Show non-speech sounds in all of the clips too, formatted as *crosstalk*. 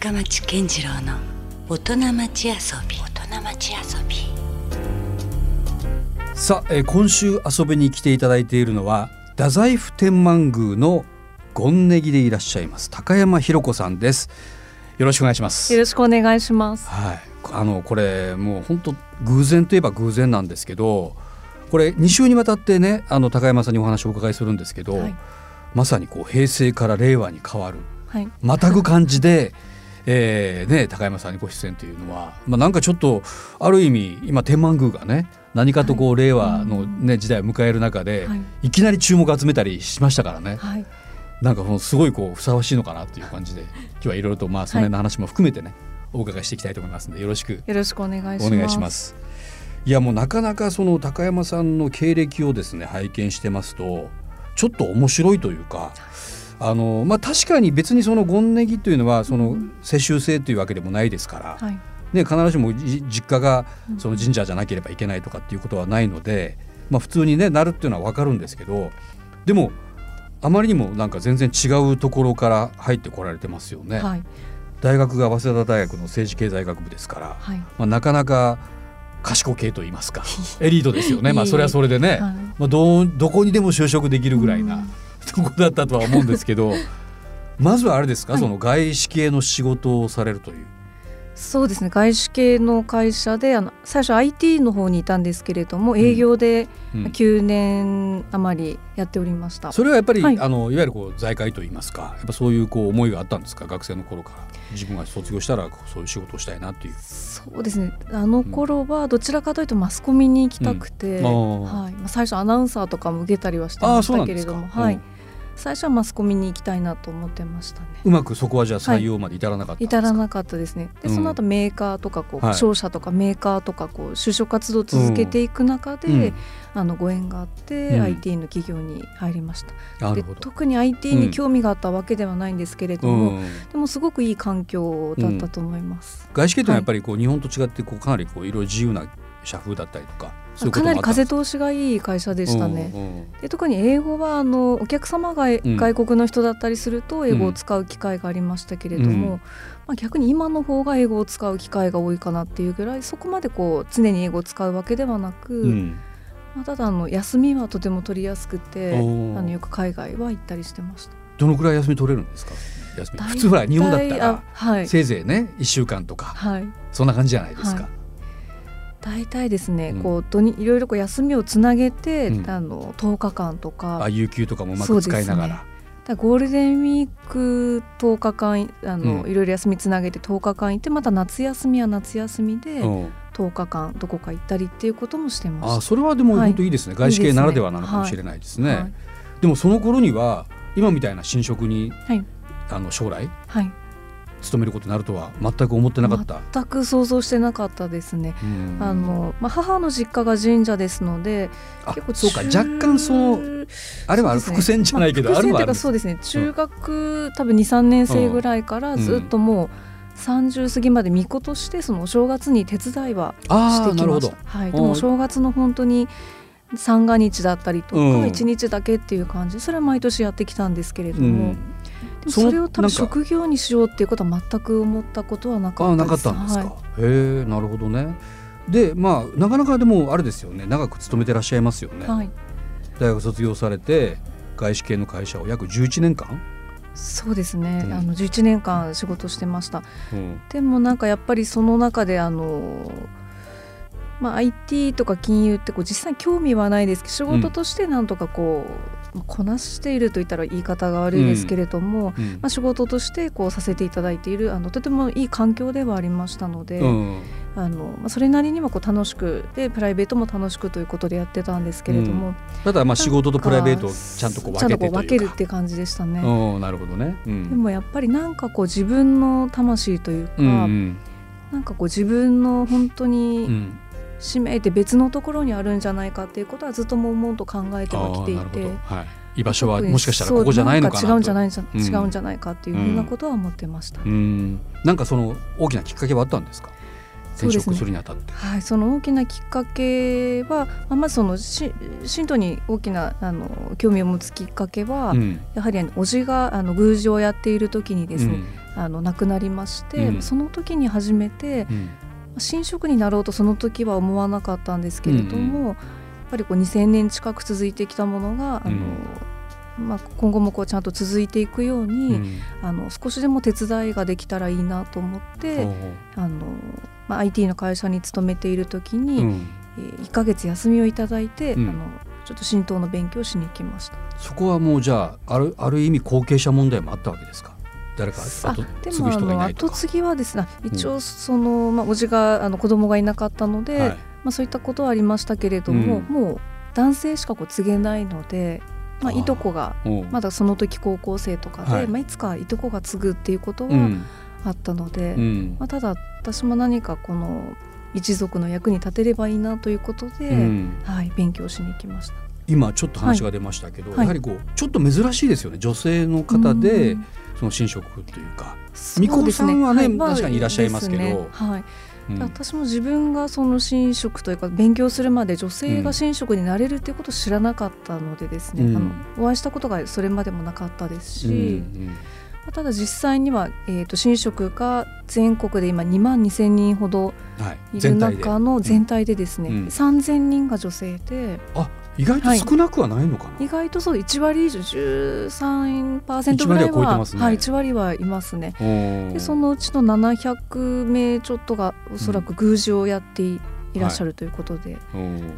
深町健次郎の大人町遊び。大人町遊び。さあ、えー今週遊びに来ていただいているのは太宰府天満宮の権ネギでいらっしゃいます高山ひろ子さんです。よろしくお願いします。よろしくお願いします。はい。あのこれもう本当偶然といえば偶然なんですけどこれ2週にわたってねあの高山さんにお話をお伺いするんですけど、はい。まさにこう平成から令和に変わるはい。またぐ感じで、えーね、高山さんにご出演というのは、まあ、なんかちょっとある意味今天満宮がね何かとこう令和の、ね時代を迎える中で、はいい、きなり注目を集めたりしましたからねはい。なんかすごいこうふさわしいのかなという感じで今日はいろいろとまあその辺の話も含めてね、お伺いしていきたいと思いますのでよろしくよろしくお願いします。お願いしま。す。いやもうなかなかその高山さんの経歴をですね拝見してますとちょっと面白いというか。あのまあ、確かに別にその権ネギというのはその世襲制というわけでもないですから、はい。ね、必ずしもじ実家がうんその神社じゃなければいけないとかっていうことはないので、まあ、普通に、ね、なるっていうのは分かるんですけどでもあまりにもなんか全然違うところから入ってこられてますよね。はい。大学が早稲田大学の政治経済学部ですから、はい。まあ、なかなか賢系と言いますか *laughs* エリートですよねまあそれはそれでね、はいまあ、どうどこにでも就職できるぐらいなうんとこだったとは思うんですけど *laughs* まずはあれですか、はいその外資系の仕事をされるという。そうですね。外資系の会社で、あの最初 IT の方にいたんですけれども、営業でうん9年余りやっておりました。それはやっぱり、はいあのいわゆるこう財界といいますかやっぱそういうこう思いがあったんですか？学生の頃から自分が卒業したらそういう仕事をしたいなっていう。そうですね。あの頃はどちらかというとマスコミに行きたくて、うんはい。まあ最初アナウンサーとかも受けたりはしてあましたけれども、はいうん。最初はマスコミに行きたいなと思ってましたね。うまくそこはじゃあ採用まで至らなかったんですか、至らなかったですね。で、うんその後メーカーとかこう、はい商社とかメーカーとかこう就職活動を続けていく中で、うんあのご縁があって、うん IT の企業に入りました。で。特に IT に興味があったわけではないんですけれども、うんでもすごくいい環境だったと思います。外資系というのはやっぱりこう日本と違ってこうかなりこういろいろ自由な社風だったりとかそうかなり風通しがいい会社でしたね。うんうん。で特に英語はあのお客様がん。外国の人だったりすると英語を使う機会がありましたけれども、うん。まあ、逆に今の方が英語を使う機会が多いかなっていうぐらいそこまでこう常に英語を使うわけではなく、うん。まあ、ただあの休みはとても取りやすくてあのよく海外は行ったりしてました。どのくらい休み取れるんですか？休み普通ほら日本だったあらはい。せいぜいね1週間とか。はい。そんな感じじゃないですか。はい大体ですね、うん。こう土にいろいろこう休みをつなげて、うん。あの10日間とか。あ有給とかもうまく使いながら。ゴールデンウィーク10日間あの、うん。いろいろ休みつなげて10日間行ってまた夏休みは夏休みでうん。10日間どこか行ったりっていうこともしてましあそれはでもはい。本当いいですね、外資系ならではなのかもしれないですた。ね。はい。でもその頃には今みたいな新職に、はい。あの将来？はい、勤めることになるとは全く思ってなかった。全く想像してなかったですね。うん。あのまあ、母の実家が神社ですのであ結構そうか。若干そのあれは伏線じゃないけど、まあ、伏線というかそうですね。中学、多分23年生ぐらいからずっともう30過ぎまで巫女としてそのお正月に手伝いはしああてきなるほど。ました。はい、うんでもお正月の本当に三が日だったりとかうん。一日だけっていう感じ。それは毎年やってきたんですけれども、うんそれを多分職業にしようっていうことは全く思ったことはなかあったです。なかったんですか。はいへえなるほどね。でまあなかなかでもあれですよね長く勤めてらっしゃいますよね。はい、大学卒業されて外資系の会社を約11年間？そうですね、うんあの11年間仕事してましたうんでもなんかやっぱりその中であのまあ、IT とか金融ってこう実際に興味はないですけど仕事としてなんとかこう、まあこなしていると言ったら言い方が悪いですけれども、うんまあ、仕事としてこうさせていただいているあのとてもいい環境ではありましたので、うんあのまあ、それなりにもこう楽しくでプライベートも楽しくということでやってたんですけれども、ただまあ仕事とプライベートをちゃんとこう分けてというか。ちゃんとこう分けるって感じでしたね。うんなるほどね。うんでもやっぱりなんかこう自分の魂というか、うんうんなんかこう自分の本当うにん使命って別のところにあるんじゃないかっていうことはずっと悶々と考えてはきていて。はい。居場所はもしかしたらここじゃないのか違うんじゃないうん。違うんじゃないかっていうふうなことは思ってました、うん。なんかその大きなきっかけはあったんですか？転職するにあたって。はい、その大きなきっかけは、まあ、まずそのし信徒に大きなあの興味を持つきっかけは、うん。やはりあの叔父があの宮司をやっている時にですね、あの亡くなりまして、うん。その時に初めてうん神職になろうとその時は思わなかったんですけれども、やっぱりこう2000年近く続いてきたものが、あのまあ、今後もこうちゃんと続いていくように、うん。あの少しでも手伝いができたらいいなと思って、あのまあ、IT の会社に勤めている時うに、うん。えー1ヶ月休みをいただいて、うん。あのちょっと神道の勉強をしに行きました。そこはもうじゃああるある意味後継者問題もあったわけですか？誰かあ後でもあ継ぐ人がいのないとか。後継ぎはですね一応その、まあ、おじがあの子供がいなかったので、はい。まあ、そういったことはありましたけれども、うん。もう男性しかこう継げないので、まあ、いとこがまだその時高校生とかで、はいい。まあ、いつかいとこが継ぐっていうことはうん。あったので、うん。まあ、ただ私も何かこの一族の役に立てればいいなということで、うん。はい、勉強しに行きました。今ちょっと話が出ましたけど、はい。やはりこうちょっと珍しいですよね。女性の方でうんその神職というか、巫女さんはねまあ確かにいらっしゃいますけど。いうん。私も自分がその神職というか勉強するまで女性が神職になれるっていうことを知らなかったのでですね、うん。あのお会いしたことがそれまでもなかったですし、うんまあただ実際には、えー、と神職が全国で今2万2千人ほどうんはい、いる中の全体で。ですね、うん。3,000人が女性で。あ意外と少なくはないのかな、意外とそう1割以上13%ぐらい1割は超ね。はい、1割はいますね。でそのうちの700名ちょっとがおそらく宮司をやっていらっしゃるということで、おー。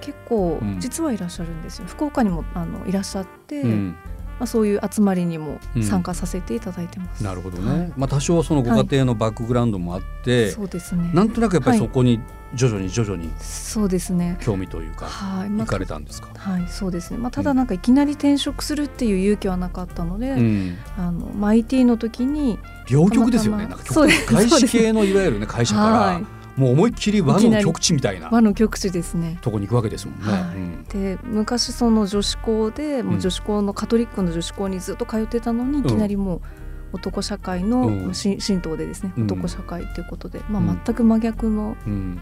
結構うん。実はいらっしゃるんですよ、福岡にもあのいらっしゃって、うん、まあ、そういう集まりにもうん。参加させていただいてます。なるほどね、はい。まあ多少そのご家庭のバックグラウンドもあって、そうですね。なんとなくやっぱりはい。そこに徐々に徐々にそうですね。興味というか、はい、ま行かれたんですか、あ、はいそうですね、まあ、ただなんかいきなり転職するっていう勇気はなかったので、うん、あのまあ IT の時に両極ですよね。なんか外資系のいわゆるね会社から、はい。もう思いっきり和の極地みたいな和の極地ですね。とこに行くわけですもんね。はい。うん。で昔その女子校でもう女子校のカトリックの女子校にずっと通ってたのに、いきなりもう男社会の、神道でですねうん。男社会っていうことで、まうん。あ、全く真逆のうん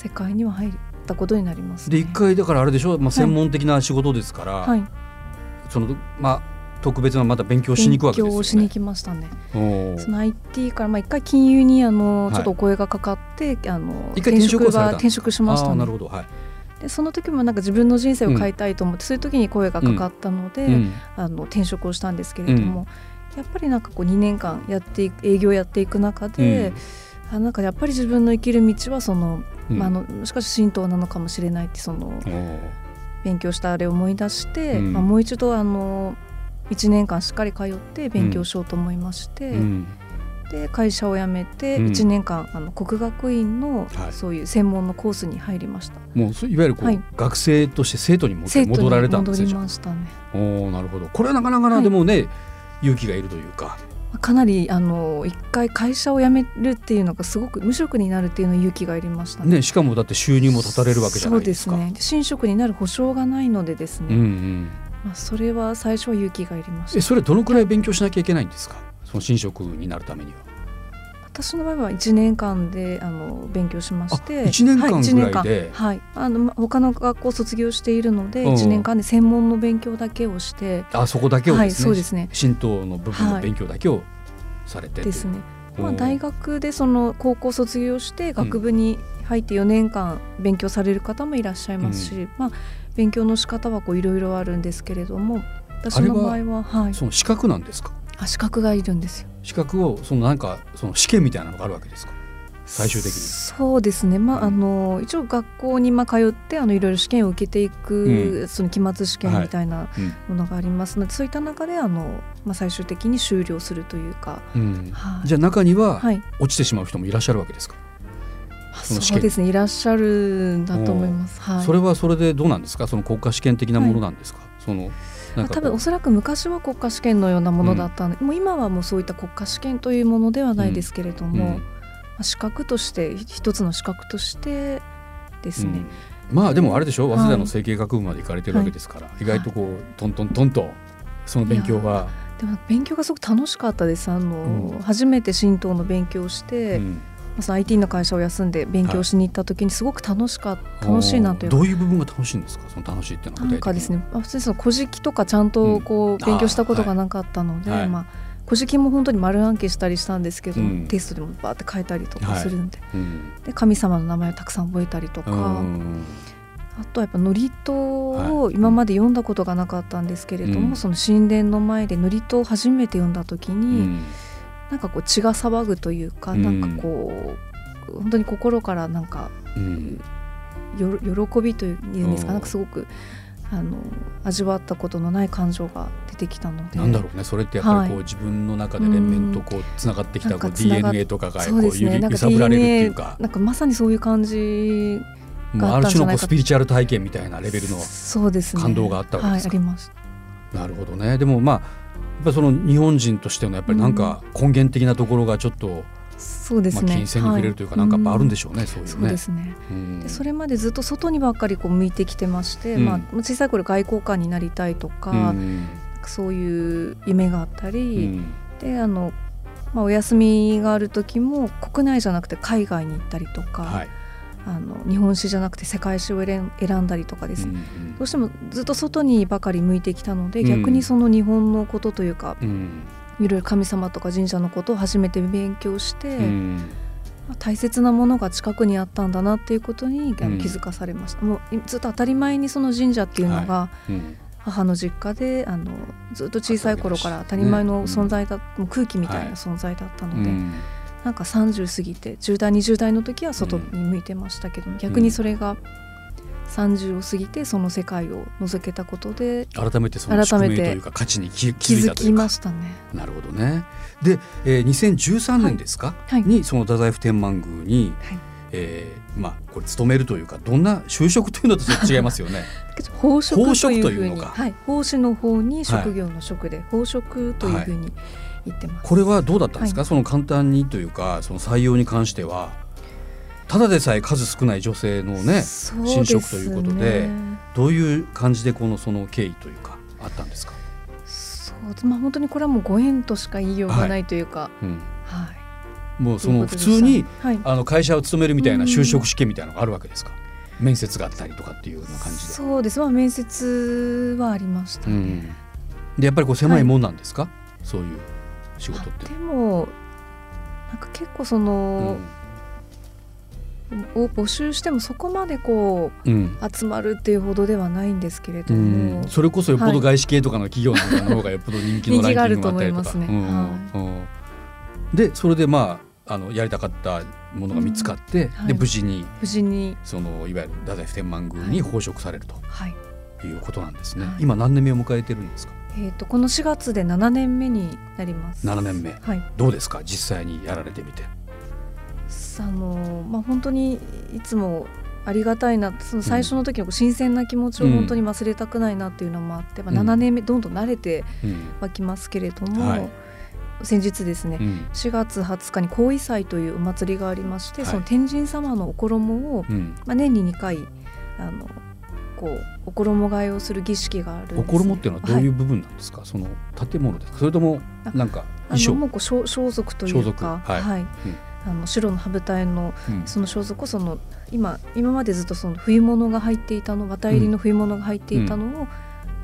世界には入ったことになります、ね。で一回だからあれでしょ、まあ、専門的な仕事ですから、はい、そのまあ特別なまた勉強しに行くわけですよね。勉強しに行きましたね。その IT からまあ一回金融にあのはい。ちょっとお声がかかって、あの一回転職をされたは転職しましたね。なるほど。はい。でその時もなんか自分の人生を変えたいと思って、そういう時に声がかかったので、うん。あの転職をしたんですけれども、やっぱりなんかこう2年間やって営業やっていく中で、あなんかやっぱり自分の生きる道はその、うんまあ、あのしかし神道なのかもしれないってその勉強したあれを思い出して、うんまあ、もう一度あの1年間しっかり通って勉強しようと思いまして、うんで会社を辞めてうん1年間、あの国学院のはいそういう専門のコースに入りました。もうそういわゆるこう、はい学生として生徒に戻られたんで戻すね。じゃありましたね。おーなるほど。これはなかなかな、はいでもね勇気がいるというか。かなりあの一回会社を辞めるっていうのがすごく無職になるっていうの勇気がいりましたね。ねしかもだって収入も立たれるわけじゃないですか。そうですね。で神職になる保証がないのでですね。うんうん。まあそれは最初は勇気がいりました。えそれどのくらい勉強しなきゃいけないんですか？その神職になるためには。私の場合は1年間であの勉強しましてあ一年間ぐらいで？はい、はい。あのま他の学校を卒業しているのでうん。1年間で専門の勉強だけをして、あそこだけをはいですね？そうですね。神道の部分の勉強だけをされてっていう。ですね、うん。まあ、大学でその高校卒業して学部に入って4年間勉強される方もいらっしゃいますし、まあ、勉強の仕方はこういろいろあるんですけれども私の場合ははい、その資格なんですか？あ資格がいるんですよ。資格をそのなんかその試験みたいなのがあるわけですか？最終的に。そうですね、まあ、あの一応学校にまあ通ってあのいろいろ試験を受けていく、うその期末試験みたいなうん。ものがあります。ので、そういった中であの、まあ、最終的に終了するというか、うん。はい。じゃあ中にははい、落ちてしまう人もいらっしゃるわけですか？あそそうですね。いらっしゃるんだと思います。はい、それはそれでどうなんですか？その国家試験的なものなんですか？その多分おそらく昔は国家試験のようなものだったんで、もう今はもうそういった国家試験というものではないですけれども、うん。まあ資格として一つの資格としてですね、うん。まあでもあれでしょはい。早稲田の成形学部まで行かれてるわけですから、意外とこうトントントンとその勉強は、でも勉強がすごく楽しかったです。あの、うん。初めて神道の勉強をして、うんまあその IT の会社を休んで勉強しに行った時にすごく楽しか楽しいなというどういう部分が楽しいんですか？その楽しいっていうのはなんかですね、まあ、普通にその古事記とかちゃんとこううん勉強したことがなかったので、はい。はいまあ、古事記も本当に丸暗記したりしたんですけど、うん。テストでもバーって書いたりとかするんで,、うん。で神様の名前をたくさん覚えたりとか、うん。あとはやっぱ祝詞を今まで読んだことがなかったんですけれども、うん。その神殿の前で祝詞を初めて読んだ時うに、んなんかこう血が騒ぐというか、うん。なんかこう本当に心からなんかうん。よ喜びというんですか、うん。なんかすごくあの味わったことのない感情が出てきたので。なんだろうねそれってやっぱりこう、はい。自分の中で連綿とこうつながってきたこう DNA とかがこそううですね。なんか揺さぶられるっていうか。なんかまさにそういう感じもうある種のこうスピリチュアル体験みたいなレベルの感動があったわけですか。はい、ありまなるほどね。でもまあやっぱその日本人としてのやっぱりなんか根源的なところがちょっと、まあ、そうですね、金銭に触れるというか、なんかあるんでしょうね、そういうね。そうですね。うん。でそれまでずっと外にばっかりこう向いてきてまして、うん。まあ、小さい頃外交官になりたいとか、うん。そういう夢があったうり、ん。であの、まあ、お休みがある時も国内じゃなくて海外に行ったりとか、はいあの日本史じゃなくて世界史を選んだりとかです。ね、うん。どうしてもずっと外にばかり向いてきたので、うん。逆にその日本のことというかうん。いろいろ神様とか神社のことを初めて勉強して、うん。まあ大切なものが近くにあったんだなっていうことに気づかされました、もういずっと当たり前にその神社っていうのがうん。母の実家であのずっと小さい頃から当たり前の存在だ、もう空気みたいな存在だったので、うんなんか30過ぎて10代20代の時は外に向いてましたけど、逆にそれが30を過ぎてその世界を覗けたことで改めてその宿命というか価値に気気気づきづいたというか。ましたね。なるほどね。で、えー、2013年ですか、はい。にその太宰府天満宮に、はい。えーまあこれ勤めるというかどんな就職というのと違いますよね。宝飾宝飾というふうはい、奉仕の方に職業の職で、宝飾というふうに言ってます。これはどうだったんですか、はい。その簡単にというかその採用に関しては。ただでさえ数少ない女性のね新職ということでどういう感じでこのその経緯というかあったんですか、そうまあ本当にこれはもうご縁としか言いようがないというか、うん、はい。もうその普通にはい。あの会社を勤めるみたいなうん。就職試験みたいなのがあるわけですか？面接があったりとかっていうような感じで。そうです。まあ面接はありましたね。うん、でやっぱりこう狭いもんなんですか、そういう仕事って。で。もなんか結構その、を募集してもそこまでこうんうん。う集まるっていうほどではないんですけれうども、ん、それこそよっぽど外資系とかの企業なんかの方がよっぽど人気のランキングがあったりとか。人気があると思いますね。うん。うん。でそれでまああのやりたかったものが見つかって、はい。で無事に無事に。そのいわゆる太宰府天満宮に奉職されるとはい。いうことなんですね。はい。今何年目を迎えてるんですか？えっ、とこの4月で7年目になります。7年目。はい。どうですか？実際にやられてみて。あのまあ本当にいつもありがたいなその最初の時の新鮮な気持ちを本当に忘れたくないなっていうのもあって、まあうん。7年目どんどん慣れてうん。はきますけれども、はい。先日ですね、うん。4月20日に皇位祭というお祭りがありまして、はい。その天神様のお衣を、うん。まあ、年に2回あのこうお衣替えをする儀式があるね、お衣っていうのはどういう部分なんですか、その建物ですか？それともなんかあ衣装？のもうこう装装束というか、はい。あの白の羽二重のうん。その装束をその今今までずっとその冬物が入っていたの綿入りの冬物が入っていたのを、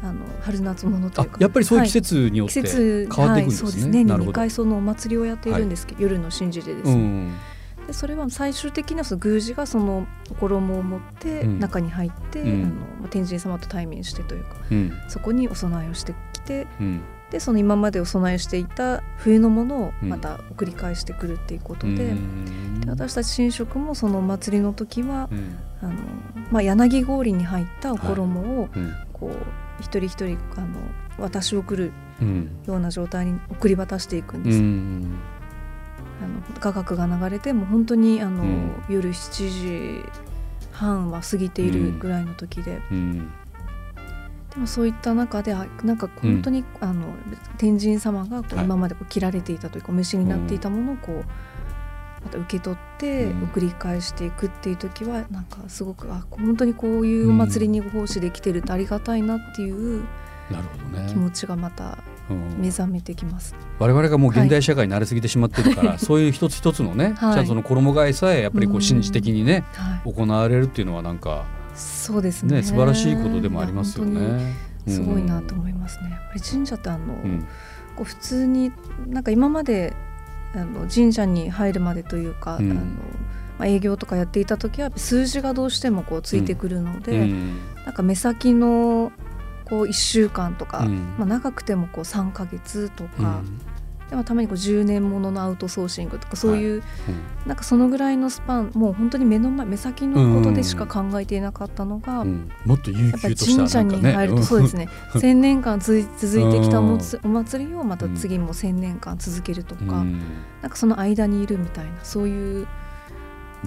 あの春夏物とあいうか。やっぱりそういう季は節によって季節変わっていくんですね。はい、そうです年に2なるほど。回そのお祭りをやっているんですけど、夜の神事でですね、うんでそれは最終的にはその宮司がその衣を持ってうん。中に入って、うん。あのまあ天神様と対面してというかうん。そこにお供えをしてきてうん。でその今までお供えしていた冬のものをうん。また送り返してくるっていうことで,、うん。で私たち神職もそのお祭りの時はうん。あの、まあ、柳氷に入ったお衣をうん。こう一人一人あの渡し送るうん。ような状態に送り渡していくんうです。んあの雅楽が流れてもう本当にあの、うん。夜7時半は過ぎているぐらいの時で、うん。でもそういった中であなんか本当に、あの天神様がこうはい。今までこう切られていたというかお召しになっていたものをこうまた受け取ってうん。送り返していくっていう時はなんかすごくあ本当にこういうお祭りにご奉仕できてるってありがたいなっていう気持ちがまたうん目覚めてきます。我々がもう現代社会に慣れすぎてしまってるから、そういう一つ一つのね、はい。ちゃんとその衣替えさえやっぱりこううん。神事的にね、はい、行われるっていうのはなんかそうですね。ね素晴らしいことでもありますよね。すごいなと思思いますね。やっぱり神社ってあの、うん。こう普通になんか今まであの神社に入るまでというか、うん。あのまあ、営業とかやっていた時は数字がどうしてもこうついてくるので、うん。なんか目先のこう1週間とか、うん。まあ、長くてもこう3ヶ月とうか、ん。でもたまにこう10年もののアウトソーシングとかそういう、うん。なんかそのぐらいのスパンもう本当に目の前目先のことでしか考えていなかったのが、うん。もっと悠やっぱり久とした神社に入るとそうですね。ね1,000年間続いてきたおうん。祭りをまた次も1,000年間続けるとか、うん。なんかその間にいるみたいなそういう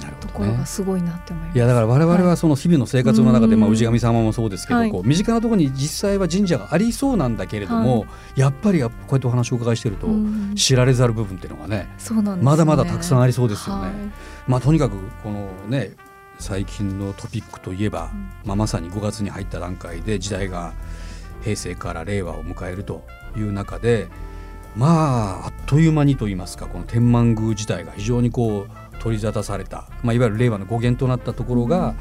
ところがすごいなって思います。いやだから我々ははいその日々の生活の中で、うん。まあ、氏神様もそうですけど、はい。こう身近なところに実際は神社がありそうなんだけれども、はやっぱりこうやってお話をお伺いしてると、うん。知られざる部分っていうのがねね。まだまだたくさんありそうですよね。はい。まあとにかくこのね最近のトピックといえば、まあ、まさに5月に入った段階で時代が平成から令和を迎えるという中でまああっという間にといいますかこの天満宮自体が非常にこう取り沙汰された、まあ、いわゆる令和の語源となったところが、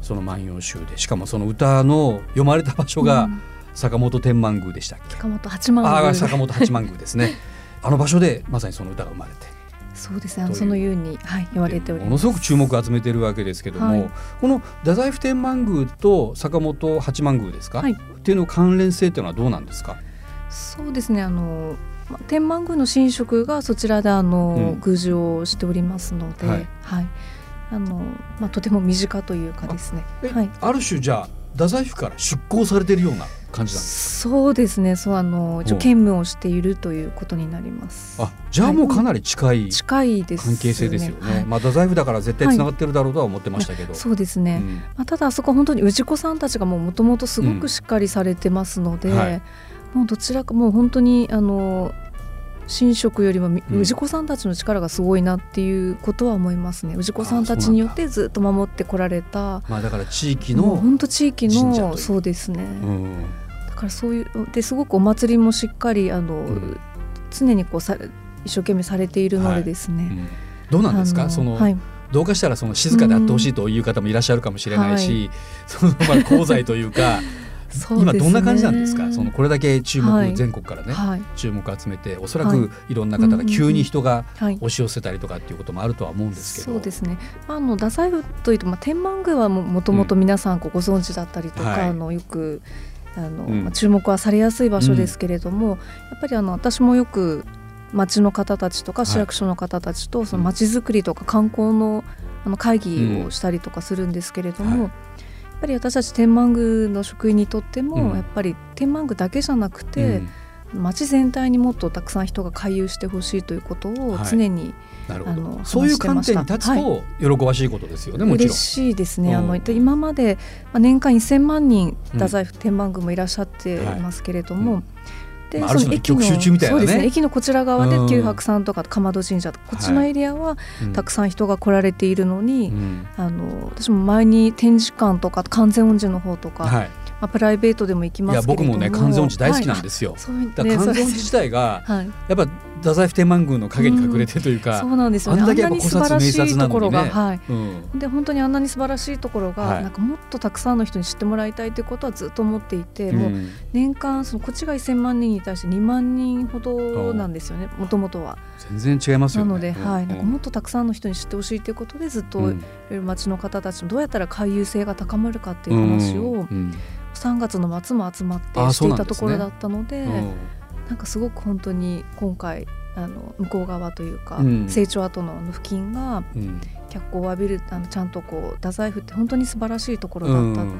その「万葉集」でしかもその歌の読まれた場所がうん。坂本天満宮でしたっけ、坂本八幡あ宮。あ坂本八幡宮ですね。*laughs* あの場所でまさにその歌が生まれて。そうですねそのように、はい、言われております。ものすごく注目を集めているわけですけども、はい。この太宰府天満宮と坂本八幡宮ですか、はい。っていうの関連性っていうのはどうなんですか、そうですねあのま天満宮の神職がそちらであの、うん。宮司をしておりますので、ははい。いあのまあ、とても身近というかですね。えはい、ある種じゃあ太宰府から出向されているような感じなんですそうですね。そうあの一お応兼務をしているということになります。かあじゃあもうかなり近い近いです関係性ですよね。はい。まあ太宰府だから絶対つながってるだろうとは思ってましたけど、そうですね、うん。まあ、ただあそこは本当に氏子さんたちがもともとすごうん。くしっかりされてますので、はいもうどちらかもう本当にあの神職よりもみうん。氏子さんたちの力がすごいなっていうことは思いますね。氏子さんたちによってずっと守ってこられたまあだから地域の、本当地域のそうですね、うん。だからそういうですごくお祭りもしっかりあの、ん。常にこうさ一生懸命されているのでですね、うんどうなんですか？その、はい。どうかしたらその静かであってほしいという方もいらっしゃるかもしれないし、そのまあ功罪というか *laughs* ね。今どんな感じなんですか？そのこれだけ注目、はい。全国からね、はい。注目を集めておそらはい。くいろんな方が急に人がはい。押し寄せたりとかっていうこともあるとは思うんですけど、そうですね。あの太宰府というと、まあ、天満宮はももともと皆さんご存知だったりとか、はいあのよくあの、うん。まあ、注目はされやすい場所ですけれども、やっぱりあの私もよく町の方たちとかい。市役所の方たちとその町づくりとか観光のあの会議うん。をしたりとかするんですけれどはい。も、やっぱり私たち天満宮の職員にとっても、うん。やっぱり天満宮だけじゃなくうて、ん。町全体にもっとたくさん人が回遊してほしいということをはい。常に、なるほあのどそういう観点に立つ話と喜ばしいことですよね、もちろん。嬉。しいですね、うん。あので今まで、まあ、年間1000万人うん太宰府天満宮もいらっしゃっていますけれども、はいあある種の一極集中みたいなね。そうですね。駅のこちら側でうん。九白さんとか竈門神社とかこっちのエリアはうん。たくさん人が来られているのに、うん。あの私も前に展示館とか完全恩寺の方とか、はい、まあ、プライベートでも行きいやますけれども。僕もね完全音痴大好きなんでですよ。そういうだから完全音痴ね自体が *laughs* はい。やっぱ太宰府天満宮の陰に隠れてというか、そうなんですよね。あんなに素晴らしいところが、はい、うん。で本当にあんなに素晴らしいところが、はい。なんかもっとたくさんの人に知ってもらいたいということはずっと思っていて、もううん年間そのこっちが1000万人に対して2万人ほどなんですよねもともとは。全然違いますよね。なので、うん。はい、なんかもっとたくさんの人に知ってほしいということでずっと町の方たちもどうやったら回遊性が高まるかっていう話をうん。3月の末も集まってあしていたところだったのでうんなんかすごく本当に今回あの向こう側というか、うん。成長跡の付近がうん。脚光を浴びるあのちゃんとこう太宰府って本当に素晴らしいところうんだった、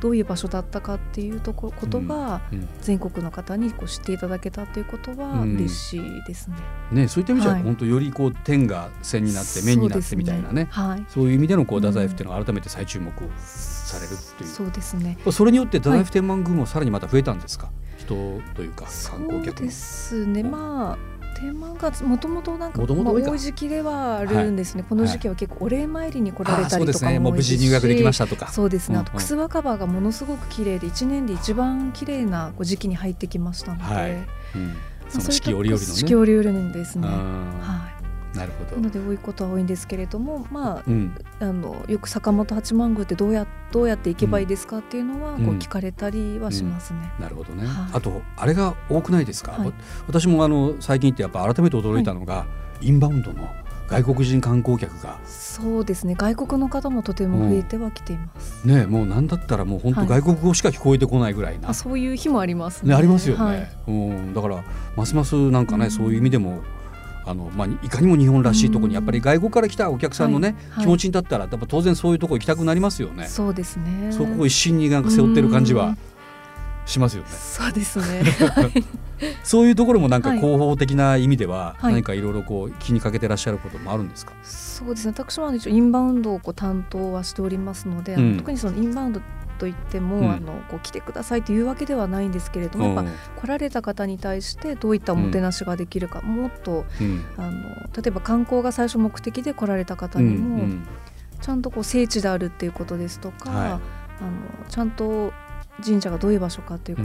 どういう場所だったかっていうとこことがうん全国の方にこう知っていただけたということはうん。嬉しいですね。ねそういった意味じゃはい。本当よりこう点が線になって面になってみたいなね。はい、そういう意味でのこう太宰府っていうのが改めて再注目されるっていう。そうですね。それによって太宰府天満宮もさらにまた増えたんですか、人というかそ観光客で。すね。まあ天満がもともとなんかまあ元々多い時期ではあるんですね。この時期は結構お礼参りに来られたりとかもう無事入学できましたとか。そうですね。あとうんうん楠若葉がものすごく綺麗で一年で一番綺麗な時期に入ってきましたので、はいうんその四季折々のね。四季折々ですね。あはーなるほど。なので多いことは多いんですけれどもまあうん。あのよく坂本八幡宮ってどうやどうやって行けばいいですかっていうのはこううん聞かれたりはしますね。なるほどね、はい。あとあれが多くないですか、はい。わ私もあの最近ってやっぱ改めて驚いたのが、インバウンドの外国人観光客が。そうですね。外国の方もとても増えてはきています。ねもうなんだったらもう本当はい。外国語しか聞こえてこないぐらいな、あそういう日もありますね。ね、ありますよね、はい。うん、だからますますなんかね、うん。そういう意味でもあの、まあ、いかにも日本らしいところにやっぱり外国から来たお客さんのね、はいはい気持ちに立ったらやっぱ当然そういうところ行きたくなりますよね。そうですね。そこを一心になんか背負ってる感じはうんしますよね。そうですね。*laughs* そういうところもなんかはい広報的な意味でははい何かいろいろこう気にかけてらっしゃることもあるんですか？そうですね私も一応インバウンドをこう担当はしておりますので、うん特にそのインバウンドといっても、うん。あのこう来てくださいというわけではないんですけれども、やっうんぱ来られた方に対してどういったおもてなしができるか、もっとうんあの例えば観光が最初目的で来られた方にも、うんちゃんとこう聖地であるっていうことですとか、はい。あのちゃんと神社がどういう場所かというこ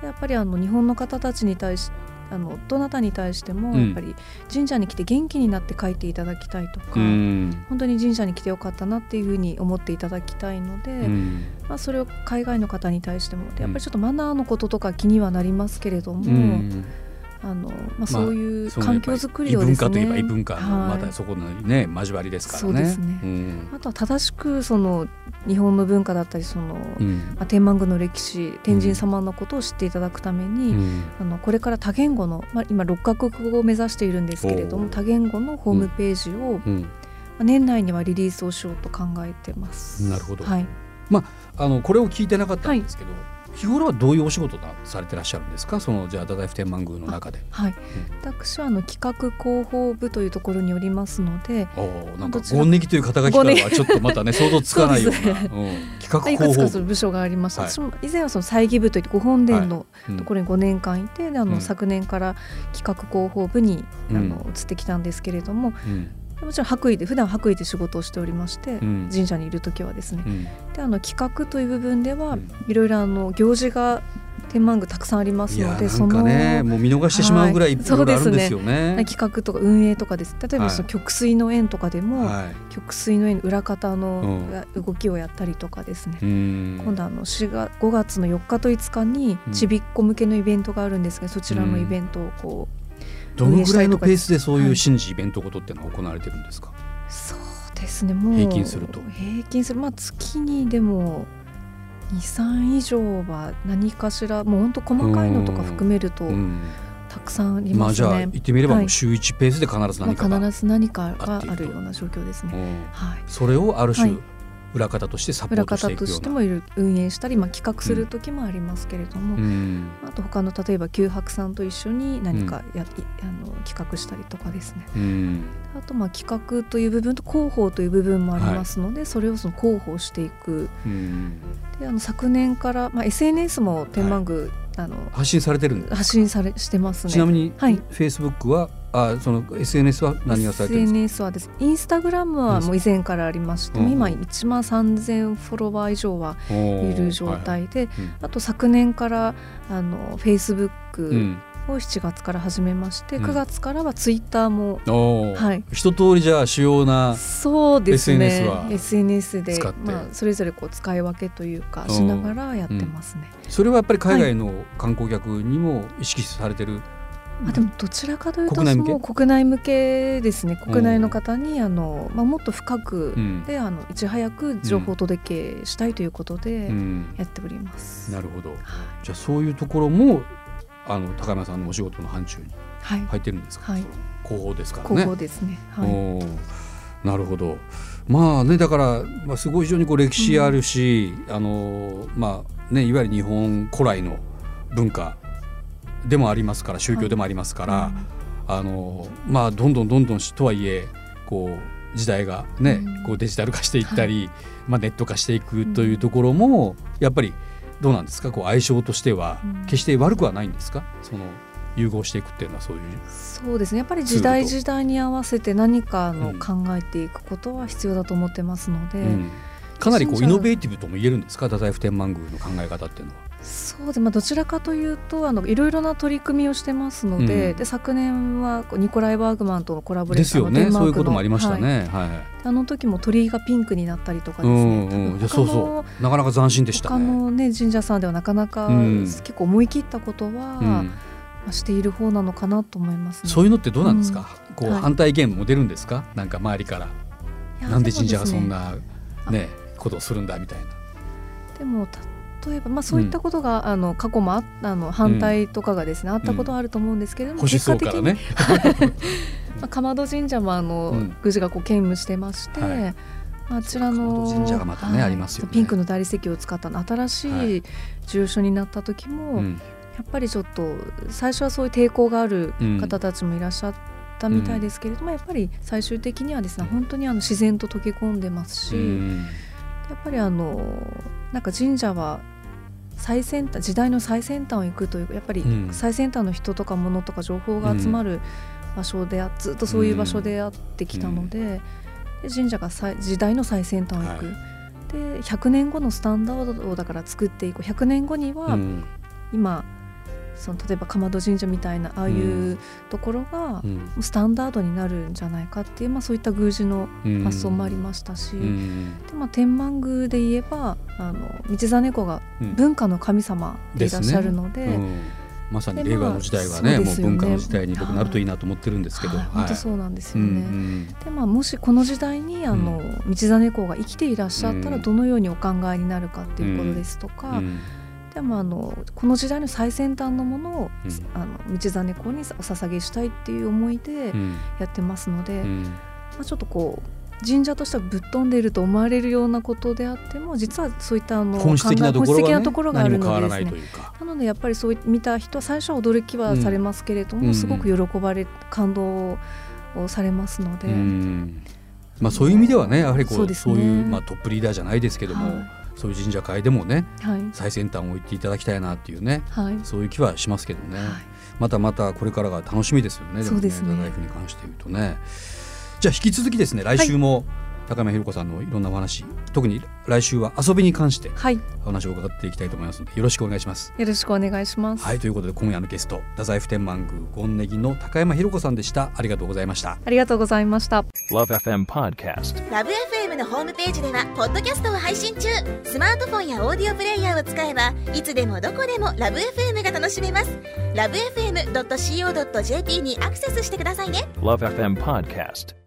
と、やっぱりあの日本の方たちに対しあのどなたに対してもうん。やっぱり神社に来て元気になって帰っていただきたいとか、うん。本当に神社に来てよかったなっていうふうに思っていただきたいので、うん。まあ、それを海外の方に対してもでやっぱりちょっとマナーのこととか気にはなりますけれども、うんあのまあ、そういう環境づくりを異ですね。文化といえば異文化のはい。またそこのね交わりですからね。ね。うん。あとは正しくその日本の文化だったりその、うん。まあ、天満宮の歴史天神様のことを知っていただくために、うん。あのこれから多言語の、まあ、今6カ国語を目指しているんですけれども多言語のホームページを、うん。まあ年内にはリリースをしようと考えてます。なるほど。はい、あのこれを聞いてなかったんですけど、日頃はどういうお仕事なされてらっしゃるんですか？そのじゃあ太宰府天満宮の中で。はい、私はあの企画広報部というところにおりますので、おーなんかどちらゴンネギという肩書きからはちょっとまたね *laughs* 想像つかないような、そうですうん。企画いくつ広報部。かその部署があります。はい。私も以前はその祭儀部といってご本殿のうん。ところに5年間いて、であのうん。昨年から企画広報部にあうん。の移ってきたんですけれども、うんもちろん白衣で普段白衣で仕事をしておりまして、うん。神社にいる時はですね。うん。であの企画という部分では、うん。いろいろあの行事が天満宮たくさんありますので、なんかねもう見逃してしまうぐらいい。ろいろあるんですよね。企画とか運営とかです。例えばはい。その曲水の園とかでも、はい。曲水の園裏方のうん。動きをやったりとかですね、うん。今度あの4月5月の4日と5日にうん。ちびっこ向けのイベントがあるんですがそちらのイベントをこう、どのぐらいのペースでそういうはい神事イベントごとっていうのは行われてるんですか？そうですねもう平均すると。平均する。まあ月にでも23以上は何かしらもう本当細かいのとか含めるとうん。たくさんありまあじゃあますね。言ってみればもはい。う週1ペースで必ずま何かが、あ、必ず何かがあるような状況ですね。うんはい。それをある種、はい裏方としてサポー裏トして方といくような。してもいる運営したり、まあ、企画する時もありますけれども、うん。あと他の例えば九白さんと一緒に何かや、いあの企画したりとかですね。うん。あとまあ企画という部分と広報という部分もありますので、それをその広報していく。うん。であの昨年から、まあ、SNS も天満宮、あの発信されてるんです発信されしてますね。ちなみに、はい。フェイスブックはあその SNS は何がされてるんですか？SNS はですインスタグラムはもう以前からありまして、うん。今1万3000フォロワー以上はいる状態で、うん。あと昨年からあのフェイスブックうん。を7月から始めまして、うん。9月からはツイッターも、はい。一通りじゃあ主要なそうですね。SNS は SNS でまあ、それぞれこう使い分けというかうんしながらやってますね。それはやっぱり海外の観光客にも意識されてる、まあ、でもどちらかというと国内国内向けですね。うん。国内の方にあの、まあ、もっと深くうん。であのいち早く情報届けしたいということでうん。やっております。なるほど。はい。じゃあそういうところもあの高山さんのお仕事の範疇にはい、入ってるんですか、はい。広報ですから広ね報ですね。はい、なるほど。まあねだから、まあ、すごい非常にこう歴史あるし、あのまあねいわゆる日本古来の文化でもありますから宗教でもありますから、あのまあどんどんどんどんとはいえこう時代がね、うん。こうデジタル化していったり、まあ、ネット化していくというところも、やっぱりどうなんですか？こう相性としてはうん。決して悪くはないんですか？その融合していくっていうのはそういう。そうですね。やっぱり時代時代に合わせて何かのうん。考えていくことは必要だと思ってますので、うん。かなりこうイノベーティブとも言えるんですか？太宰府天満宮の考え方っていうのは。そうでまあ、どちらかというとあのいろいろな取り組みをしてますのでうん、で昨年はニコライ・バーグマンとのコラボレーションですよね。そういうこともありましたね、はい、はい、あの時も鳥居がピンクになったりとかですね、うんうん、そうそう。なかなか斬新でした、ね、他の、ね、神社さんではなかなか、うん、結構思い切ったことは、まあ、している方なのかなと思います、ね、そういうのってどうなんですか、こう、はい、反対意見も出るんですか？なんか周りから。なんで神社がそんなねことをするんだみたいな。でも例えば、まあ、そういったことが、うん、あの過去もあったの反対とかがですね、うん、あったことはあると思うんですけれども、結果的に、ね、*laughs* まあ、鎌戸神社もあの、うん、宮司がこう兼務してまして、はい、あちらの神社がまたね、はい、ありますよ、ね、ピンクの大理石を使った新しい住所になった時も、はい、やっぱりちょっと最初はそういう抵抗がある方たちもいらっしゃったみたいですけれども、やっぱり最終的にはですね本当にあの自然と溶け込んでますし、やっぱりあのなんか神社は最先端時代の最先端を行くというやっぱり最先端の人とか物とか情報が集まる場所で、ずっとそういう場所であってきたので,、で神社が時代の最先端を行く、で100年後のスタンダードをだから作っていく100年後には、今その例えば鎌戸神社みたいなああいうところがスタンダードになるんじゃないかっていう、まあ、そういった宮司の発想もありましたし、でまあ、天満宮で言えばあの道真公が文化の神様でいらっしゃるので。ね。うん、まさに令和の時代がね、まあ、ね。もう文化の時代になるといいなと思ってるんですけど、はい。はい、本当そうなんですよね。うんうん、でまあもしこの時代にあの道真公が生きていらっしゃったらどのようにお考えになるかっていうことですとか、うんでもあのこの時代の最先端のものを、うん、あの道真公にお捧げしたいっていう思いでやってますので、うん、まあ、ちょっとこう神社としてはぶっ飛んでいると思われるようなことであっても実はそういったあの本質的なところがあるのでねなのでやっぱりそう見た人は最初は驚きはされますけれども、うん、すごく喜ばれ感動をされますので。まあ、そういう意味ではねやはりこうそう、ね,、いう、まあ、トップリーダーじゃないですけども、はいそういう神社会でもね、はい、最先端を行っていただきたいなっていうね、はい、そういう気はしますけどね、はい、またまたこれからが楽しみですよねそうですね。太宰府に関して言うとね。じゃあ引き続きですね来週も、高山ひ子さんのいろんなお話特に来週は遊びに関してお話を伺っていきたいと思いますので、よろしくお願いします。よろしくお願いしますはいということで今夜のゲスト太宰府天満宮権ネギの高山ひ子さんでした。ありがとうございました。ありがとうございました。LoveFM Podcast LoveFM のホームページではポッドキャストを配信中。スマートフォンやオーディオプレイヤーを使えばいつでもどこでも LoveFM が楽しめます。LoveFM.co.jp にアクセスしてくださいね。LoveFM Podcast